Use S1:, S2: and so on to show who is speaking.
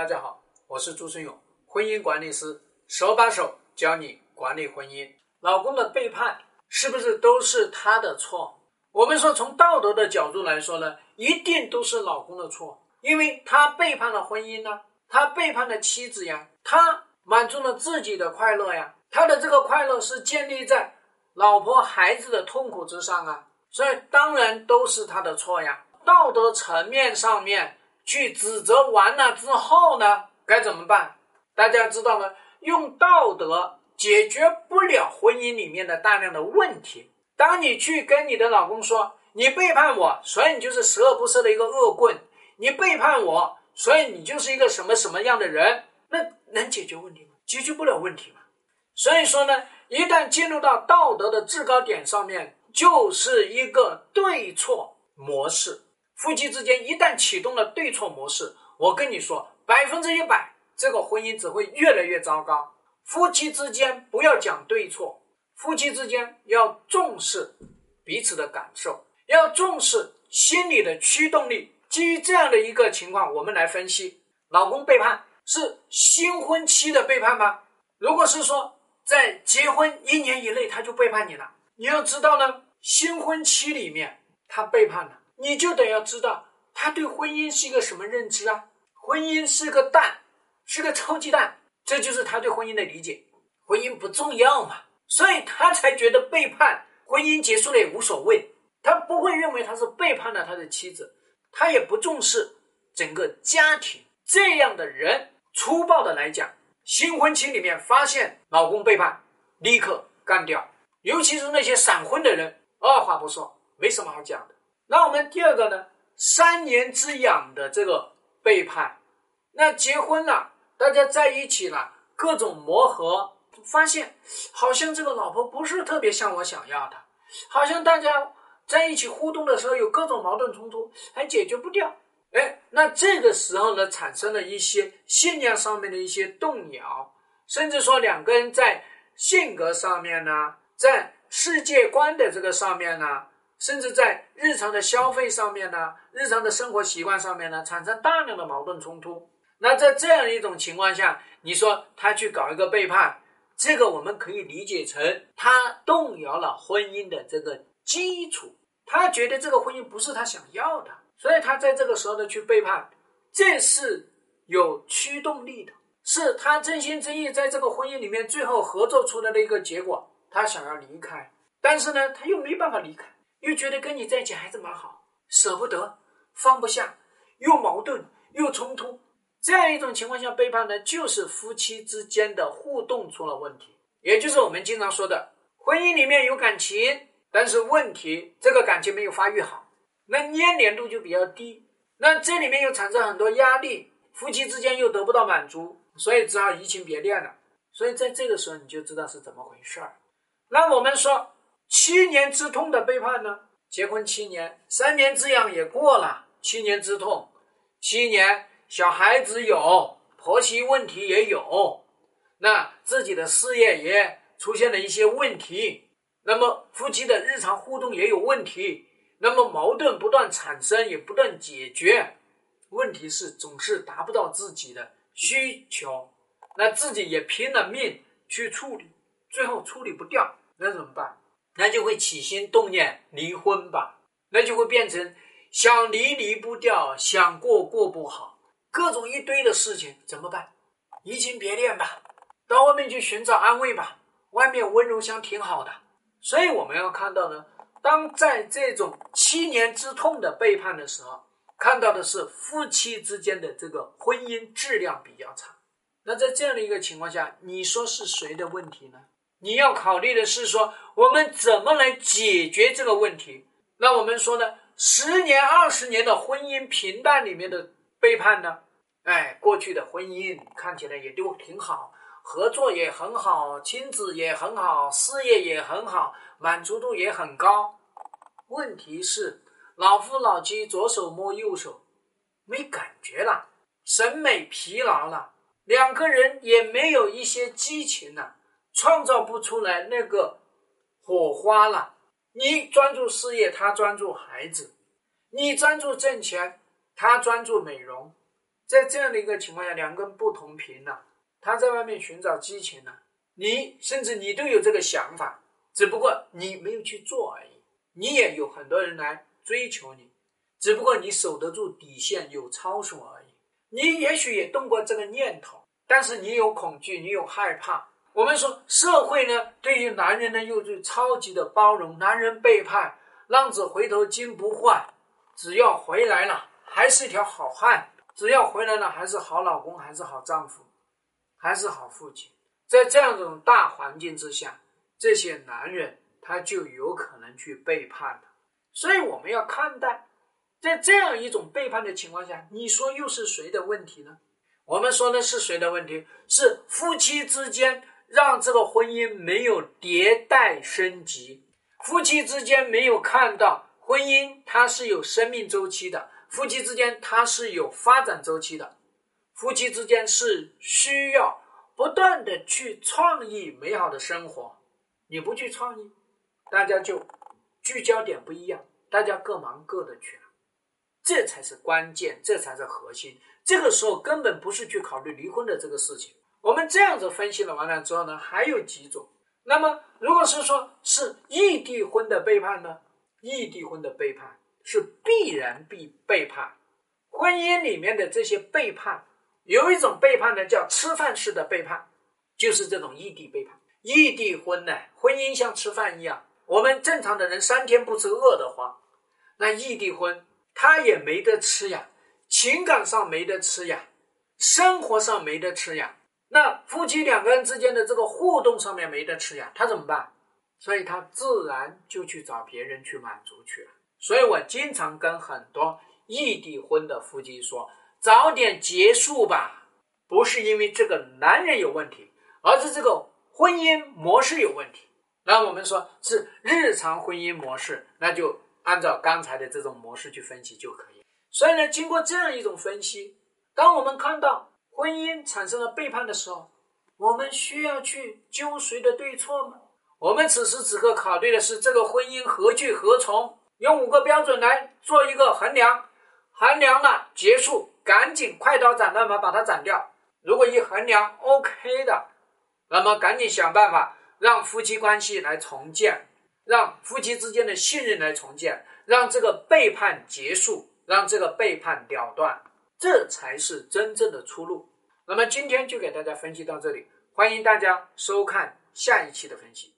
S1: 大家好，我是朱春勇，婚姻管理师，手把手教你管理婚姻。老公的背叛是不是都是他的错？我们说从道德的角度来说呢，一定都是老公的错，因为他背叛了婚姻呢，他背叛了妻子呀，他满足了自己的快乐呀，他的这个快乐是建立在老婆孩子的痛苦之上啊，所以当然都是他的错呀。道德层面上面。去指责完了之后呢，该怎么办？大家知道吗？用道德解决不了婚姻里面的大量的问题。当你去跟你的老公说你背叛我，所以你就是十恶不赦的一个恶棍，你背叛我，所以你就是一个什么什么样的人，那能解决问题吗？解决不了问题嘛。所以说呢，一旦进入到道德的制高点上面，就是一个对错模式。夫妻之间一旦启动了对错模式，我跟你说，百分之一百，这个婚姻只会越来越糟糕。夫妻之间不要讲对错，夫妻之间要重视彼此的感受，要重视心理的驱动力。基于这样的一个情况，我们来分析：老公背叛是新婚期的背叛吗？如果是说在结婚一年以内他就背叛你了，你要知道呢，新婚期里面他背叛了。你就得要知道他对婚姻是一个什么认知啊？婚姻是个蛋，是个臭鸡蛋，这就是他对婚姻的理解。婚姻不重要嘛，所以他才觉得背叛婚姻结束了也无所谓。他不会认为他是背叛了他的妻子，他也不重视整个家庭。这样的人，粗暴的来讲，新婚期里面发现老公背叛，立刻干掉。尤其是那些闪婚的人，二话不说，没什么好讲的。那我们第二个呢？三年之痒的这个背叛，那结婚了，大家在一起了，各种磨合，发现好像这个老婆不是特别像我想要的，好像大家在一起互动的时候有各种矛盾冲突，还解决不掉。哎，那这个时候呢，产生了一些信念上面的一些动摇，甚至说两个人在性格上面呢，在世界观的这个上面呢。甚至在日常的消费上面呢，日常的生活习惯上面呢，产生大量的矛盾冲突。那在这样一种情况下，你说他去搞一个背叛，这个我们可以理解成他动摇了婚姻的这个基础，他觉得这个婚姻不是他想要的，所以他在这个时候呢去背叛，这是有驱动力的，是他真心真意在这个婚姻里面最后合作出来的一个结果。他想要离开，但是呢，他又没办法离开。又觉得跟你在一起还是蛮好，舍不得，放不下，又矛盾又冲突，这样一种情况下背叛呢，就是夫妻之间的互动出了问题，也就是我们经常说的，婚姻里面有感情，但是问题这个感情没有发育好，那粘连度就比较低，那这里面又产生很多压力，夫妻之间又得不到满足，所以只好移情别恋了。所以在这个时候你就知道是怎么回事儿。那我们说。七年之痛的背叛呢？结婚七年，三年之痒也过了，七年之痛，七年小孩子有，婆媳问题也有，那自己的事业也出现了一些问题，那么夫妻的日常互动也有问题，那么矛盾不断产生，也不断解决，问题是总是达不到自己的需求，那自己也拼了命去处理，最后处理不掉，那怎么办？那就会起心动念离婚吧，那就会变成想离离不掉，想过过不好，各种一堆的事情怎么办？移情别恋吧，到外面去寻找安慰吧，外面温柔乡挺好的。所以我们要看到呢，当在这种七年之痛的背叛的时候，看到的是夫妻之间的这个婚姻质量比较差。那在这样的一个情况下，你说是谁的问题呢？你要考虑的是说，我们怎么来解决这个问题？那我们说呢，十年、二十年的婚姻平淡里面的背叛呢？哎，过去的婚姻看起来也都挺好，合作也很好，亲子也很好，事业也很好，满足度也很高。问题是，老夫老妻左手摸右手，没感觉了，审美疲劳了，两个人也没有一些激情了。创造不出来那个火花了。你专注事业，他专注孩子；你专注挣钱，他专注美容。在这样的一个情况下，两个人不同频了，他在外面寻找激情了，你甚至你都有这个想法，只不过你没有去做而已。你也有很多人来追求你，只不过你守得住底线，有操守而已。你也许也动过这个念头，但是你有恐惧，你有害怕。我们说社会呢，对于男人呢，又是超级的包容。男人背叛，浪子回头金不换，只要回来了，还是一条好汉。只要回来了，还是好老公，还是好丈夫，还是好父亲。在这样一种大环境之下，这些男人他就有可能去背叛了。所以我们要看待，在这样一种背叛的情况下，你说又是谁的问题呢？我们说的是谁的问题？是夫妻之间让这个婚姻没有迭代升级，夫妻之间没有看到婚姻它是有生命周期的。夫妻之间，它是有发展周期的。夫妻之间是需要不断的去创意美好的生活。你不去创意，大家就聚焦点不一样，大家各忙各的去了。这才是关键，这才是核心。这个时候根本不是去考虑离婚的这个事情。我们这样子分析了完了之后呢，还有几种。那么，如果是说是异地婚的背叛呢？异地婚的背叛。是必然必背叛，婚姻里面的这些背叛，有一种背叛呢，叫吃饭式的背叛，就是这种异地背叛。异地婚呢，婚姻像吃饭一样，我们正常的人三天不吃饿得慌，那异地婚他也没得吃呀，情感上没得吃呀，生活上没得吃呀，那夫妻两个人之间的这个互动上面没得吃呀，他怎么办？所以他自然就去找别人去满足去了。所以我经常跟很多异地婚的夫妻说：“早点结束吧，不是因为这个男人有问题，而是这个婚姻模式有问题。”那我们说是日常婚姻模式，那就按照刚才的这种模式去分析就可以。所以呢，经过这样一种分析，当我们看到婚姻产生了背叛的时候，我们需要去揪谁的对错吗？我们此时此刻考虑的是这个婚姻何去何从。用五个标准来做一个衡量，衡量了结束，赶紧快刀斩乱麻把它斩掉。如果一衡量 OK 的，那么赶紧想办法让夫妻关系来重建，让夫妻之间的信任来重建，让这个背叛结束，让这个背叛了断，这才是真正的出路。那么今天就给大家分析到这里，欢迎大家收看下一期的分析。